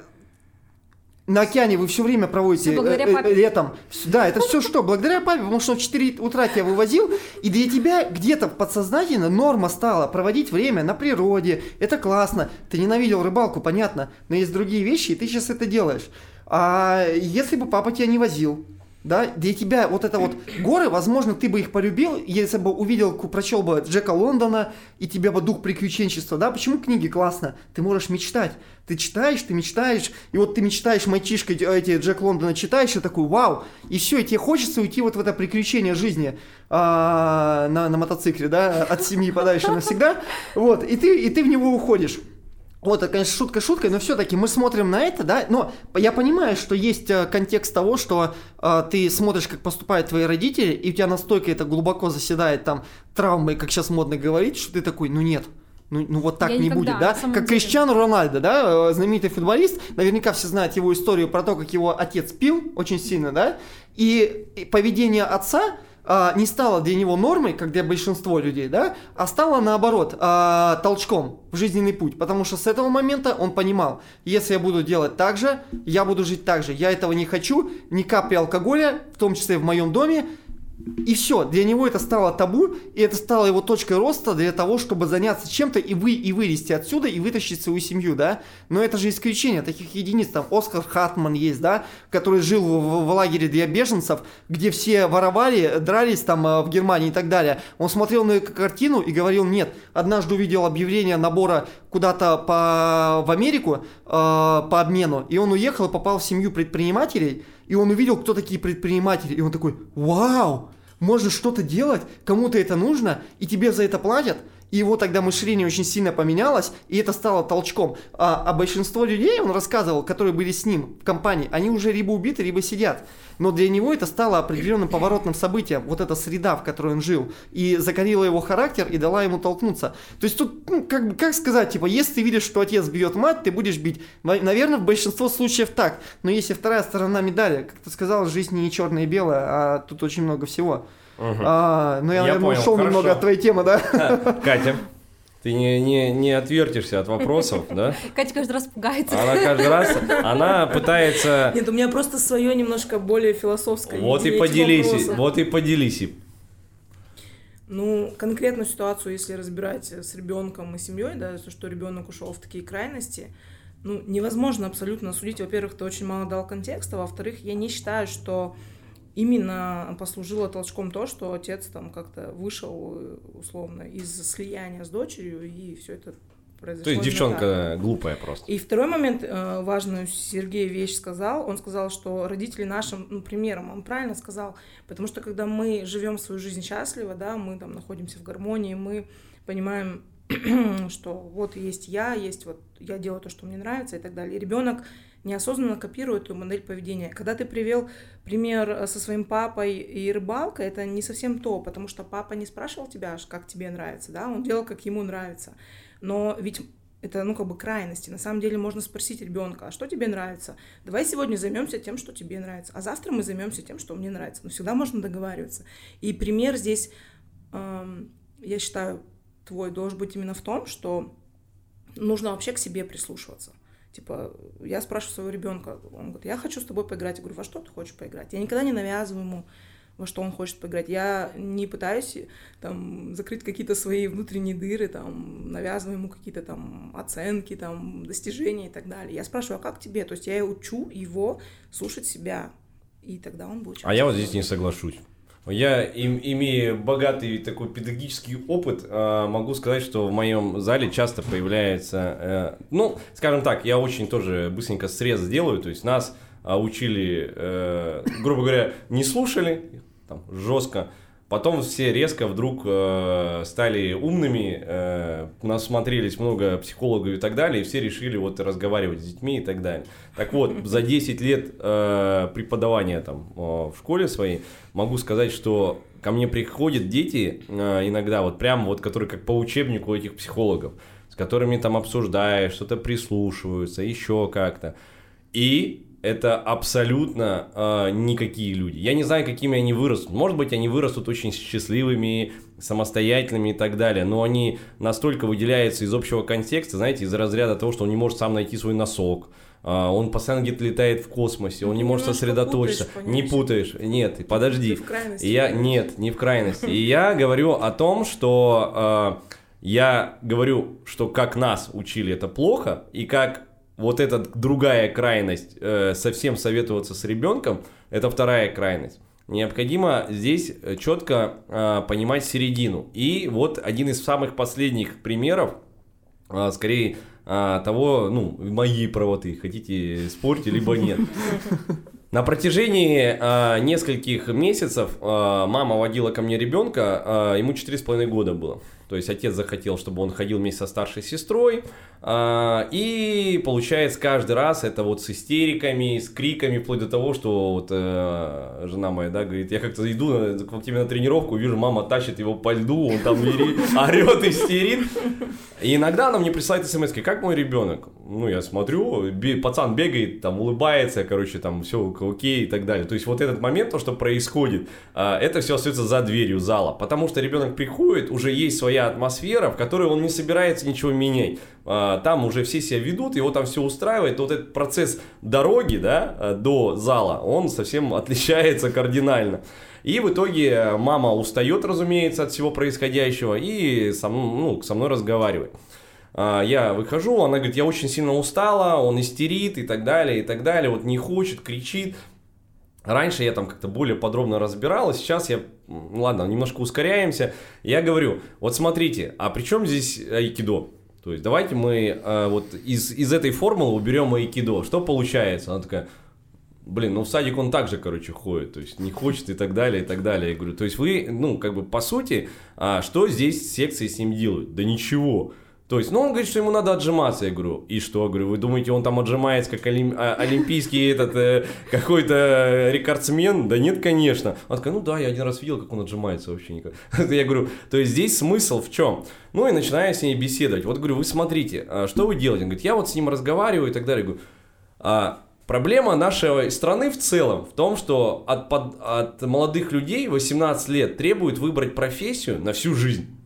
на океане вы все время проводите благодаря э, э, летом. Да, это все что? Благодаря папе, потому что он в 4 утра тебя вывозил, и для тебя где-то подсознательно норма стала проводить время на природе. Это классно. Ты ненавидел рыбалку, понятно, но есть другие вещи, и ты сейчас это делаешь. А если бы папа тебя не возил, да, для тебя вот это вот горы, возможно, ты бы их полюбил, если бы увидел, прочел бы Джека Лондона, и тебе бы дух приключенчества, да, почему книги классно? Ты можешь мечтать, ты читаешь, ты мечтаешь, и вот ты мечтаешь, мальчишка, э, эти Джек Лондона читаешь, и такой, вау, и все, и тебе хочется уйти вот в это приключение жизни а, на, на мотоцикле, да, от семьи подальше навсегда, вот, и ты, и ты в него уходишь. Вот, это, конечно, шутка шуткой, но все-таки мы смотрим на это, да, но я понимаю, что есть э, контекст того, что э, ты смотришь, как поступают твои родители, и у тебя настолько это глубоко заседает там травмой, как сейчас модно говорить, что ты такой, ну нет, ну, ну вот так Я не никогда, будет, да? Как деле. Криштиану Рональдо, да, э, знаменитый футболист, наверняка все знают его историю про то, как его отец пил очень сильно, да, и, и поведение отца а, не стало для него нормой, как для большинства людей, да, а стало наоборот а, толчком в жизненный путь, потому что с этого момента он понимал, если я буду делать так же, я буду жить так же, я этого не хочу, ни капли алкоголя, в том числе в моем доме, и все, для него это стало табу, и это стало его точкой роста для того, чтобы заняться чем-то и, вы, и вылезти отсюда, и вытащить свою семью, да. Но это же исключение, таких единиц, там Оскар Хатман есть, да, который жил в, в- в лагере для беженцев, где все воровали, дрались там э, в Германии и так далее. Он смотрел на эту картину и говорил, нет, однажды увидел объявление набора куда-то по, в Америку э, по обмену, и он уехал и попал в семью предпринимателей, и он увидел, кто такие предприниматели, и он такой, вау, можно что-то делать, кому-то это нужно, и тебе за это платят. И его тогда мышление очень сильно поменялось, и это стало толчком. А, а большинство людей, он рассказывал, которые были с ним в компании, они уже либо убиты, либо сидят. Но для него это стало определенным поворотным событием, вот эта среда, в которой он жил, и закалила его характер и дала ему толкнуться. То есть тут, ну, как, как сказать, типа, если ты видишь, что отец бьет мать, ты будешь бить. Наверное, в большинство случаев так. Но есть и вторая сторона медали. Как ты сказал, жизнь не черная и белая, а тут очень много всего. А, ну, я, Я наверное, понял, ушел немного хорошо. от твоей темы, да? Катя, ты не, не, не отвертишься от вопросов, да? Катя каждый раз пугается. Она каждый раз, она пытается... Нет, у меня просто свое немножко более философское. Вот и поделись, вот и поделись. им. Ну, конкретную ситуацию, если разбирать с ребенком и семьей, да, то, что ребенок ушел в такие крайности, ну, невозможно абсолютно судить. Во-первых, ты очень мало дал контекста, во-вторых, я не считаю, что именно послужило толчком то, что отец там как-то вышел э, условно из слияния с дочерью, и все это произошло. То есть именно так. девчонка глупая просто. И второй момент э, важную Сергей вещь сказал. Он сказал, что родители нашим ну, примером, он правильно сказал, потому что когда мы живем свою жизнь счастливо, да, мы там находимся в гармонии, мы понимаем, что вот есть я, есть вот я делаю то, что мне нравится и так далее. И ребенок неосознанно копирует эту модель поведения. Когда ты привел пример э, со своим папой и рыбалкой, это не совсем то, потому что папа не спрашивал тебя, как тебе нравится, да, он делал, как ему нравится. Но ведь это, ну, как бы крайности. На самом деле можно спросить ребенка, а что тебе нравится? Давай сегодня займемся тем, что тебе нравится, а завтра мы займемся тем, что мне нравится. Но всегда можно договариваться. И пример здесь, эм, я считаю, твой должен быть именно в том, что нужно вообще к себе прислушиваться. Типа, я спрашиваю своего ребенка, он говорит, я хочу с тобой поиграть. Я говорю, во что ты хочешь поиграть? Я никогда не навязываю ему, во что он хочет поиграть. Я не пытаюсь там закрыть какие-то свои внутренние дыры, там, навязываю ему какие-то там оценки, там, достижения и так далее. Я спрашиваю, а как тебе? То есть я учу его слушать себя, и тогда он будет... А я вот здесь не соглашусь. Я, им, имея богатый такой педагогический опыт, э, могу сказать, что в моем зале часто появляется, э, ну, скажем так, я очень тоже быстренько срез делаю, то есть нас э, учили, э, грубо говоря, не слушали, там, жестко, Потом все резко вдруг э, стали умными, э, насмотрелись много психологов и так далее, и все решили вот разговаривать с детьми и так далее. Так вот, за 10 лет э, преподавания там э, в школе своей могу сказать, что ко мне приходят дети э, иногда, вот прям вот, которые как по учебнику этих психологов, с которыми там обсуждаешь, что-то прислушиваются, еще как-то. И это абсолютно э, никакие люди. Я не знаю, какими они вырастут. Может быть, они вырастут очень счастливыми, самостоятельными и так далее, но они настолько выделяются из общего контекста, знаете, из разряда того, что он не может сам найти свой носок, Uh, он постоянно где-то летает в космосе, он не может сосредоточиться. Путаешь, не путаешь, нет, подожди. Ты в крайности. Я нет, не в крайности. И я говорю о том, что uh, я говорю, что как нас учили это плохо, и как вот эта другая крайность, э, совсем советоваться с ребенком, это вторая крайность. Необходимо здесь э, четко э, понимать середину. И вот один из самых последних примеров, э, скорее э, того, ну, моей правоты, хотите спорьте, либо нет. На протяжении э, нескольких месяцев э, мама водила ко мне ребенка, э, ему 4,5 года было. То есть отец захотел, чтобы он ходил вместе со старшей сестрой. А, и получается каждый раз это вот с истериками, с криками, вплоть до того, что вот э, жена моя, да, говорит, я как-то иду к тебе на тренировку, вижу, мама тащит его по льду, он там орет, истерит. И иногда она мне присылает смс как мой ребенок? Ну, я смотрю, пацан бегает, там, улыбается, короче, там, все окей и так далее. То есть вот этот момент, то, что происходит, а, это все остается за дверью зала. Потому что ребенок приходит, уже есть своя атмосфера, в которой он не собирается ничего менять. А, там уже все себя ведут, его там все устраивает. Вот этот процесс дороги, да, а, до зала, он совсем отличается кардинально. И в итоге мама устает, разумеется, от всего происходящего и со, ну, со мной разговаривает. А, я выхожу, она говорит, я очень сильно устала, он истерит и так далее, и так далее, вот не хочет, кричит. Раньше я там как-то более подробно разбирал, сейчас я, ладно, немножко ускоряемся. Я говорю, вот смотрите, а при чем здесь айкидо? То есть давайте мы э, вот из, из этой формулы уберем айкидо. Что получается? Она такая, блин, ну в садик он также, короче, ходит, то есть не хочет и так далее, и так далее. Я говорю, то есть вы, ну, как бы по сути, а, что здесь секции с ним делают? Да ничего. То есть, ну, он говорит, что ему надо отжиматься. Я говорю, и что? Говорю, вы думаете, он там отжимается, как олим... А, олимпийский этот э, какой-то рекордсмен? Да нет, конечно. Он такой, ну да, я один раз видел, как он отжимается вообще никак. Я говорю, то есть здесь смысл в чем? Ну, и начинаю с ней беседовать. Вот говорю, вы смотрите, а что вы делаете? Он говорит, я вот с ним разговариваю и так далее. Я говорю, а, Проблема нашей страны в целом в том, что от, под, от молодых людей 18 лет требуют выбрать профессию на всю жизнь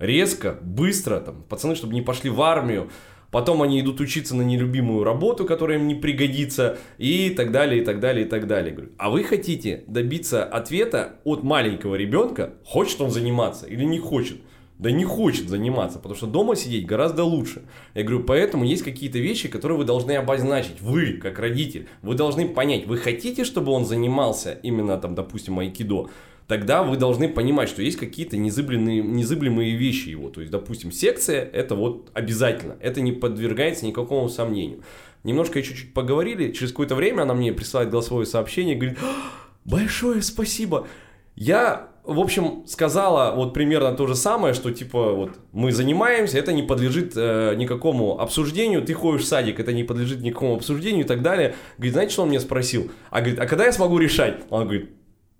резко, быстро, там, пацаны, чтобы не пошли в армию, потом они идут учиться на нелюбимую работу, которая им не пригодится, и так далее, и так далее, и так далее. Говорю, а вы хотите добиться ответа от маленького ребенка, хочет он заниматься или не хочет? Да не хочет заниматься, потому что дома сидеть гораздо лучше. Я говорю, поэтому есть какие-то вещи, которые вы должны обозначить. Вы, как родитель, вы должны понять, вы хотите, чтобы он занимался именно там, допустим, айкидо, тогда вы должны понимать, что есть какие-то незыблемые, незыблемые вещи его. То есть, допустим, секция – это вот обязательно, это не подвергается никакому сомнению. Немножко чуть-чуть поговорили, через какое-то время она мне присылает голосовое сообщение, говорит, «А, большое спасибо. Я, в общем, сказала вот примерно то же самое, что типа вот мы занимаемся, это не подлежит э, никакому обсуждению, ты ходишь в садик, это не подлежит никакому обсуждению и так далее. Говорит, знаете, что он мне спросил? А говорит, а когда я смогу решать? Он говорит,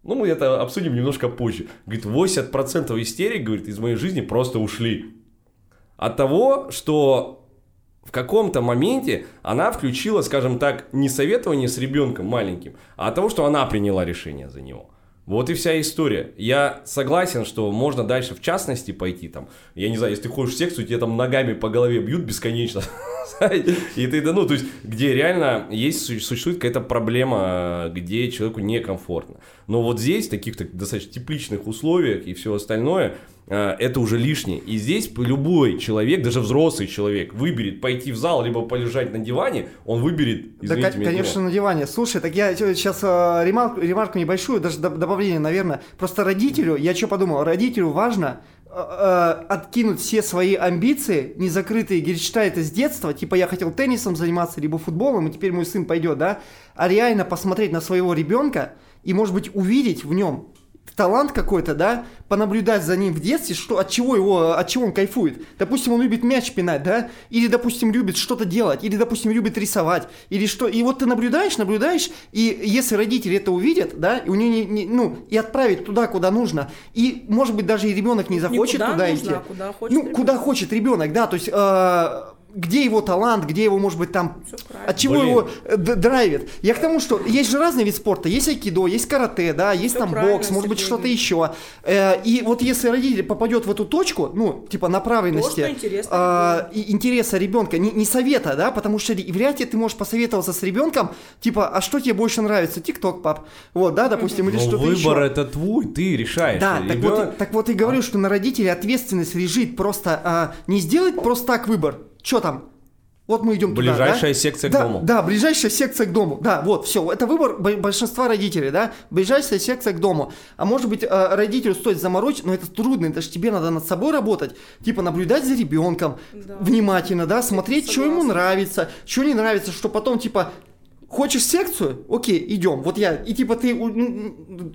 ну, мы это обсудим немножко позже. Говорит, 80% истерик, говорит, из моей жизни просто ушли. От того, что в каком-то моменте она включила, скажем так, не советование с ребенком маленьким, а от того, что она приняла решение за него. Вот и вся история. Я согласен, что можно дальше в частности пойти там. Я не знаю, если ты ходишь в секцию, тебе там ногами по голове бьют бесконечно. И ты, да, ну, то есть, где реально есть, существует какая-то проблема, где человеку некомфортно. Но вот здесь, в таких так, достаточно тепличных условиях и все остальное, это уже лишнее. И здесь любой человек, даже взрослый человек, выберет пойти в зал, либо полежать на диване, он выберет, извините Да, меня, конечно, на диване. Слушай, так я сейчас э, ремарку, ремарку небольшую, даже добавление, наверное. Просто родителю, я что подумал, родителю важно э, э, откинуть все свои амбиции, незакрытые, говорит, читает из детства, типа я хотел теннисом заниматься, либо футболом, и теперь мой сын пойдет, да, а реально посмотреть на своего ребенка и, может быть, увидеть в нем талант какой-то, да, понаблюдать за ним в детстве, что, от чего его, от чего он кайфует. Допустим, он любит мяч пинать, да, или, допустим, любит что-то делать, или, допустим, любит рисовать, или что. И вот ты наблюдаешь, наблюдаешь, и если родители это увидят, да, и у него не, не ну, и отправить туда, куда нужно, и, может быть, даже и ребенок не захочет не туда нужно, идти. А куда хочет ну, ребенок. куда хочет ребенок, да, то есть э, где его талант, где его, может быть, там, от чего Блин. его э, драйвит. Я к тому, что есть же разные виды спорта, есть айкидо, есть карате, да, есть Все там бокс, может быть, что-то еще. Э, и вот если родитель попадет в эту точку, ну, типа направленности, интересно, э, интереса ребенка, не, не совета, да, потому что вряд ли ты можешь посоветоваться с ребенком, типа, а что тебе больше нравится, тикток, пап, вот, да, допустим, или что-то еще. выбор это твой, ты решаешь. Да, так вот, так вот и говорю, а. что на родителей ответственность лежит просто а, не сделать просто так выбор, что там? Вот мы идем туда. Ближайшая да? секция да, к дому. Да, ближайшая секция к дому. Да, вот, все. Это выбор большинства родителей, да. Ближайшая секция к дому. А может быть, э, родителю стоит заморочить, но это трудно, это же тебе надо над собой работать. Типа наблюдать за ребенком да. внимательно, да, смотреть, что ему нравится, что не нравится, что потом, типа, Хочешь секцию? Окей, идем. Вот я. И типа ты.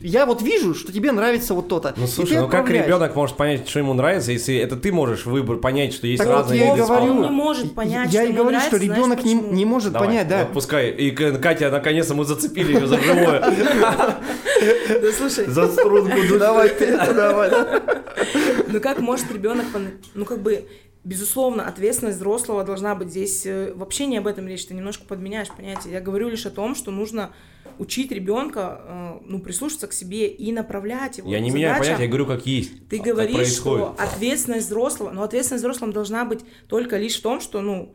Я вот вижу, что тебе нравится вот то-то. Ну слушай, ну как ребенок может понять, что ему нравится, если это ты можешь выбор понять, что есть так разные вот я виды говорю, Он не может понять, Я что и говорю, нравится, что ребенок знаешь, не, не может Давай, понять, да. Вот пускай. И Катя, наконец-то мы зацепили ее за живое. Да слушай. За струнку. Давай ты, давай. Ну как может ребенок, ну как бы Безусловно, ответственность взрослого должна быть здесь. Э, вообще не об этом речь, ты немножко подменяешь понятие. Я говорю лишь о том, что нужно учить ребенка, э, ну, прислушаться к себе и направлять его. Я не меняю понятие, я говорю, как есть. Ты говоришь, что ответственность взрослого, но ответственность взрослого должна быть только лишь в том, что, ну,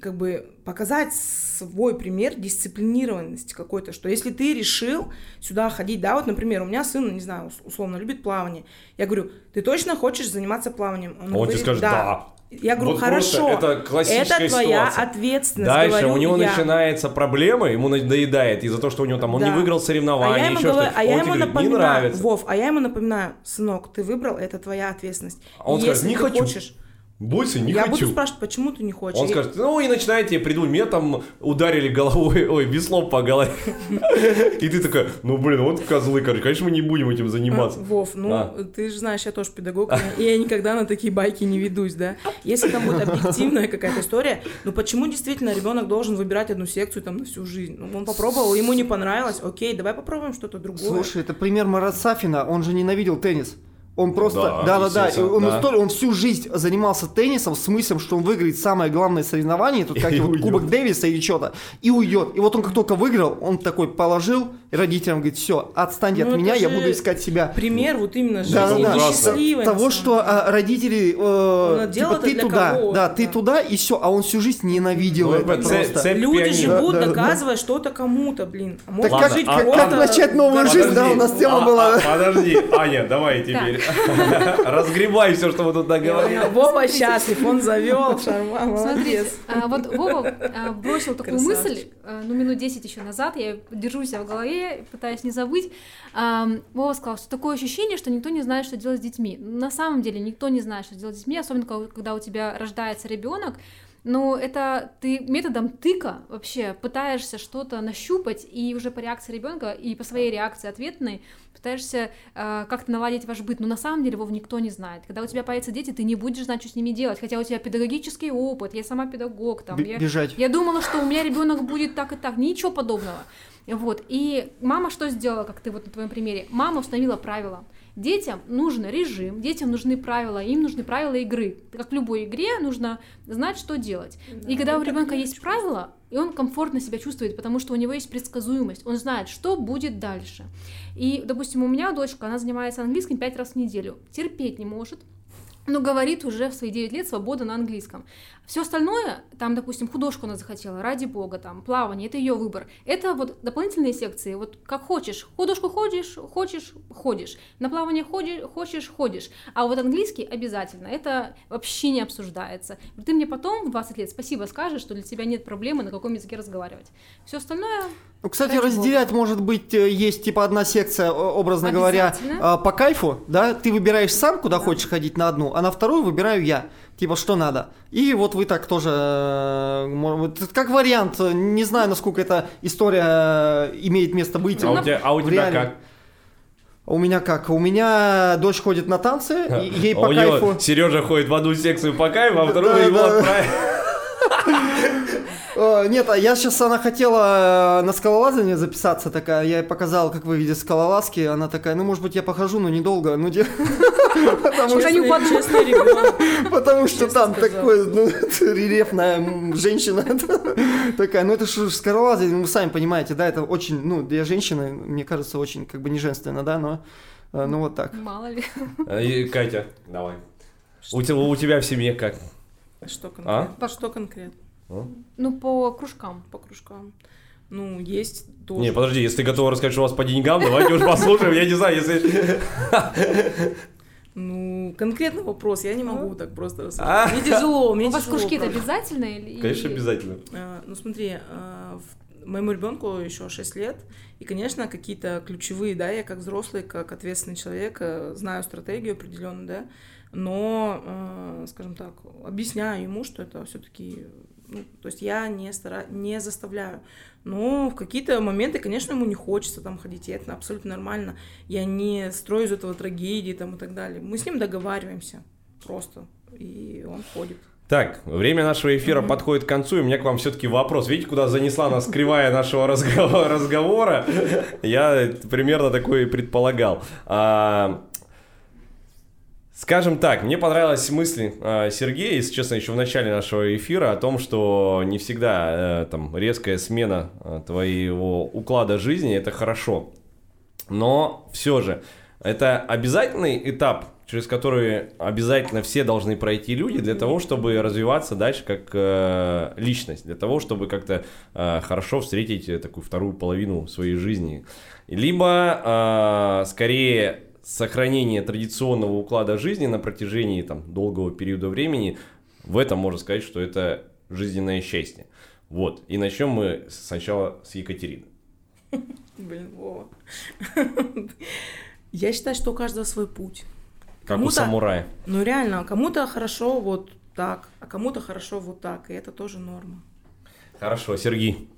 как бы показать свой пример дисциплинированности какой-то, что если ты решил сюда ходить, да, вот, например, у меня сын, не знаю, условно любит плавание, я говорю, ты точно хочешь заниматься плаванием? Он, Он говорит, тебе скажет, да. да. Я говорю, вот хорошо, это, классическая это твоя ситуация. ответственность. Дальше говорю у него я. начинается проблема, ему надоедает из-за того, что у него там он да. не выиграл соревнования, а еще говорю, что-то. А я он ему говорит, напоминаю, не нравится. Вов, а я ему напоминаю, сынок, ты выбрал, это твоя ответственность. А он И скажет, если не ты хочу. хочешь, Бойся, не я хочу. буду спрашивать, почему ты не хочешь. Он И- скажет, ну и начинаете придумать, меня там ударили головой, ой, веслом по голове. И ты такая, ну блин, вот козлы, короче, конечно, мы не будем этим заниматься. Вов, ну А. ты же знаешь, я тоже педагог, и я никогда на такие байки не ведусь, да. Если там будет объективная какая-то история, ну почему действительно ребенок должен выбирать одну секцию там на всю жизнь? Ну, он попробовал, ему не понравилось, окей, давай попробуем что-то другое. Слушай, это пример Марат Сафина, он же ненавидел теннис. Он просто, Да, да, да, да, естественно, он, да. историю- он всю жизнь занимался теннисом с мыслью, что он выиграет самое главное соревнование, тут как И вот уйдет. Кубок Дэвиса или что-то, и уйдет. И вот он как только выиграл, он такой положил, и родителям говорит, все, отстаньте Ну, от меня, я буду искать себя. Пример вот именно жизни, Да, да, Того, что а, родители, э, типа, ты туда, кого-то, да, ты да. туда, и все, а он всю жизнь ненавидел Ну, это цель- просто. цель Люди пианино. живут, Да, да, да. доказывая что-то кому-то, блин. А Так Ладно, жить а- Как, как начать новую в жизнь, да, у нас тема А, была. а, подожди, Аня, давай теперь. Разгребай все, что мы тут наговорили. Вова счастлив, он завел шарма, молодец. а, вот Вова а, бросил такую мысль, ну, минут 10 еще назад, я держу себя в голове, пытаюсь не забыть. Вова сказал, что такое ощущение, что никто не знает, что делать с детьми. На самом деле никто не знает, что делать с детьми, особенно когда у тебя рождается ребенок. Но это ты методом тыка вообще пытаешься что-то нащупать, и уже по реакции ребенка и по своей реакции ответной пытаешься э, как-то наладить ваш быт. Но на самом деле, Вов, никто не знает. Когда у тебя появятся дети, ты не будешь знать, что с ними делать. Хотя у тебя педагогический опыт, я сама педагог, там, Б- я, Бежать. я думала, что у меня ребенок будет так и так, ничего подобного. Вот. И мама что сделала, как ты вот на твоем примере? Мама установила правила. Детям нужен режим, детям нужны правила, им нужны правила игры. Как в любой игре нужно знать, что делать. и когда у ребенка есть правила, и он комфортно себя чувствует, потому что у него есть предсказуемость, он знает, что будет дальше. И, допустим, у меня дочка, она занимается английским пять раз в неделю, терпеть не может, но говорит уже в свои 9 лет свобода на английском. Все остальное, там, допустим, художку она захотела, ради бога, там, плавание, это ее выбор. Это вот дополнительные секции, вот как хочешь. Художку ходишь, хочешь, ходишь. На плавание ходишь, хочешь, ходишь. А вот английский обязательно, это вообще не обсуждается. Ты мне потом в 20 лет спасибо скажешь, что для тебя нет проблемы, на каком языке разговаривать. Все остальное Ну, кстати, Ради разделять, может быть, э, есть типа одна секция, образно говоря, а, по кайфу, да, ты выбираешь сам, куда хочешь ходить на одну, а на вторую выбираю я. Типа, что надо. И вот вы так тоже, э, может как вариант, не знаю, насколько эта история э, имеет место быть. А у тебя, а у тебя как? У меня как? У меня дочь ходит на танцы, и ей А по у кайфу. него Сережа ходит в одну секцию по кайфу, а вторую Да, его да. Э, Нет, а я сейчас, она хотела э, на скалолазание записаться такая, я ей показал, как выглядят скалолазки, она такая, ну, может быть, я похожу, но недолго, ну, потому что-. Потому там такой, ну, рельефная женщина такая, ну это же скалолазание, вы сами понимаете, да, это очень, ну, для женщины, мне кажется, очень как бы не женственно, да, но, э, ну вот так. Мало ли. И, Катя, давай. У тебя, у тебя в семье как? Что А? конкретно? Что конкретно? Ну, по кружкам. По кружкам. Ну, есть тоже. Не, подожди, если ты готова рассказать, что у вас по деньгам, давайте уж послушаем. Я не знаю, если... Ну, конкретный вопрос, я не могу так просто А. рассказать. Мне тяжело, мне У вас тяжело, кружки это правда. обязательно? или- Конечно, обязательно. А, Ну, смотри, а, моему ребенку еще 6 лет, и, конечно, какие-то ключевые, да, я как взрослый, как ответственный человек э, знаю стратегию определенную, да, но, э, скажем так, объясняю ему, что это все-таки, ну, то есть я не, стара... не заставляю. Но в какие-то моменты, конечно, ему не хочется там ходить, и это абсолютно нормально. Я не строю из этого трагедии там и так далее. Мы с ним договариваемся просто, и он ходит. Так, время нашего эфира подходит к концу, и у меня к вам все-таки вопрос. Видите, куда занесла нас кривая нашего разговора? разговора? Я примерно такое и предполагал. А, Скажем так, мне понравилась мысль э, Сергея, если честно, еще в начале нашего эфира о том, что не всегда э, там резкая смена э, твоего уклада жизни это хорошо. Но все же, это обязательный этап, через который обязательно все должны пройти люди для того, чтобы развиваться дальше как э, личность, для того, чтобы как-то э, хорошо встретить такую вторую половину своей жизни. Либо э, скорее сохранение традиционного уклада жизни на протяжении там, долгого периода времени, в этом можно сказать, что это жизненное счастье. Вот. И начнем мы сначала с Екатерины. Блин, Вова. Я считаю, что у каждого свой путь. Как у Кому-то- самурая. Ну реально, кому-то хорошо вот так, а кому-то хорошо вот так, и это тоже норма. Хорошо, Сергей.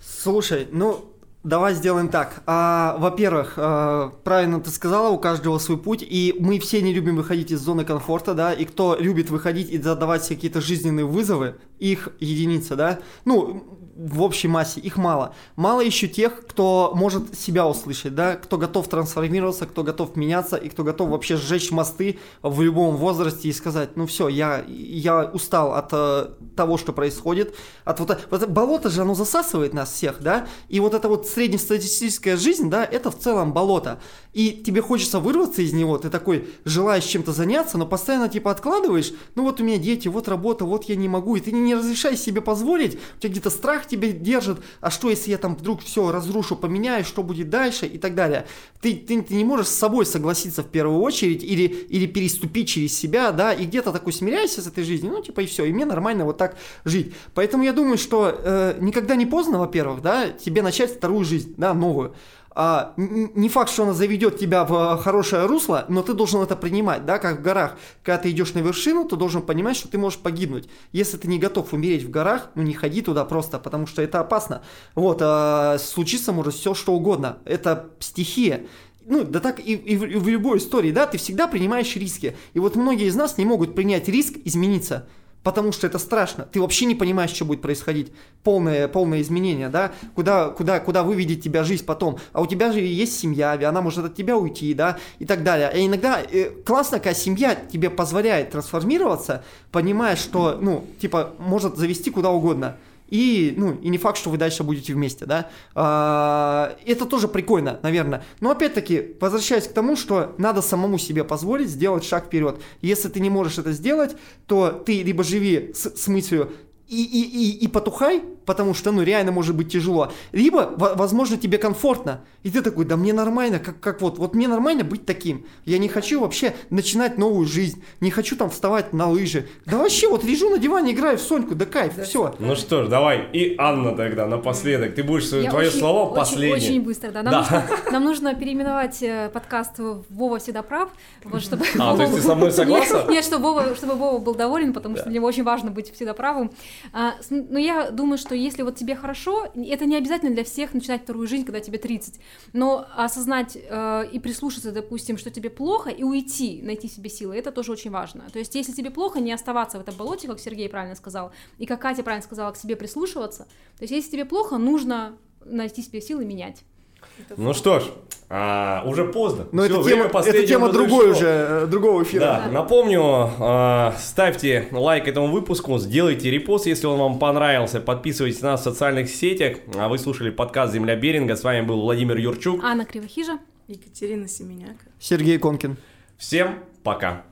Слушай, ну, давай сделаем так. А, во-первых, а, правильно ты сказала, у каждого свой путь, и мы все не любим выходить из зоны комфорта, да, и кто любит выходить и задавать какие-то жизненные вызовы, их единица, да, ну, в общей массе, их мало. Мало еще тех, кто может себя услышать, да, кто готов трансформироваться, кто готов меняться, и кто готов вообще сжечь мосты в любом возрасте и сказать, ну все, я, я устал от э, того, что происходит, от вот, вот болото же, оно засасывает нас всех, да, и вот эта вот среднестатистическая жизнь, да, это в целом болото, и тебе хочется вырваться из него, ты такой желаешь чем-то заняться, но постоянно типа откладываешь, ну вот у меня дети, вот работа, вот я не могу, и ты не разрешаешь себе позволить, у тебя где-то страх тебя держит, а что если я там вдруг все разрушу, поменяю, что будет дальше и так далее. Ты, ты, ты не можешь с собой согласиться в первую очередь или, или переступить через себя, да, и где-то такой смиряйся с этой жизнью, ну типа и все, и мне нормально вот так жить. Поэтому я думаю, что э, никогда не поздно, во-первых, да, тебе начать вторую жизнь, да, новую. А, не факт, что она заведет тебя в э, хорошее русло, но ты должен это принимать, да, как в горах. Когда ты идешь на вершину, ты должен понимать, что ты можешь погибнуть. Если ты не готов умереть в горах, ну не ходи туда просто, потому что это опасно. Вот, а, случится может все что угодно. Это стихия. Ну, да так и, и в, и в любой истории, да, ты всегда принимаешь риски. И вот многие из нас не могут принять риск измениться. Потому что это страшно. Ты вообще не понимаешь, что будет происходить. Полное, полное изменение, да? Куда, куда, куда выведет тебя жизнь потом. А у тебя же есть семья, она может от тебя уйти, да? И так далее. И иногда э, классно, когда семья тебе позволяет трансформироваться, понимая, что, ну, типа, может завести куда угодно. И, ну, и не факт, что вы дальше будете вместе, да. А, это тоже прикольно, наверное. Но опять-таки, возвращаясь к тому, что надо самому себе позволить сделать шаг вперед. Если ты не можешь это сделать, то ты либо живи с, с мыслью и, и, и, и потухай, потому что, ну, реально может быть тяжело. Либо, возможно, тебе комфортно, и ты такой, да мне нормально, как, как вот, вот мне нормально быть таким. Я не хочу вообще начинать новую жизнь, не хочу там вставать на лыжи. Да вообще, вот лежу на диване, играю в Соньку, да кайф, да. все. Ну что ж, давай, и Анна тогда напоследок, ты будешь, Я твое очень, слово очень, последнее. Очень быстро, да. Нам, да. Нужно, нам нужно переименовать э, подкаст «Вова всегда прав», вот, чтобы... А, Вова... то есть ты со мной согласна? Нет, нет чтобы, Вова, чтобы Вова был доволен, потому что для него очень важно быть всегда правым. А, но я думаю, что если вот тебе хорошо, это не обязательно для всех начинать вторую жизнь, когда тебе 30, но осознать э, и прислушаться, допустим, что тебе плохо, и уйти, найти себе силы, это тоже очень важно. То есть, если тебе плохо, не оставаться в этом болоте, как Сергей правильно сказал, и как Катя правильно сказала, к себе прислушиваться. То есть, если тебе плохо, нужно найти себе силы менять. Ну что ж, а, уже поздно. Но это тема, это тема другой уже, э, другого эфира. Да, напомню, а, ставьте лайк этому выпуску, сделайте репост, если он вам понравился, подписывайтесь на нас в социальных сетях. А вы слушали подкаст «Земля Беринга». С вами был Владимир Юрчук. Анна Кривохижа. Екатерина Семеняк. Сергей Конкин. Всем пока.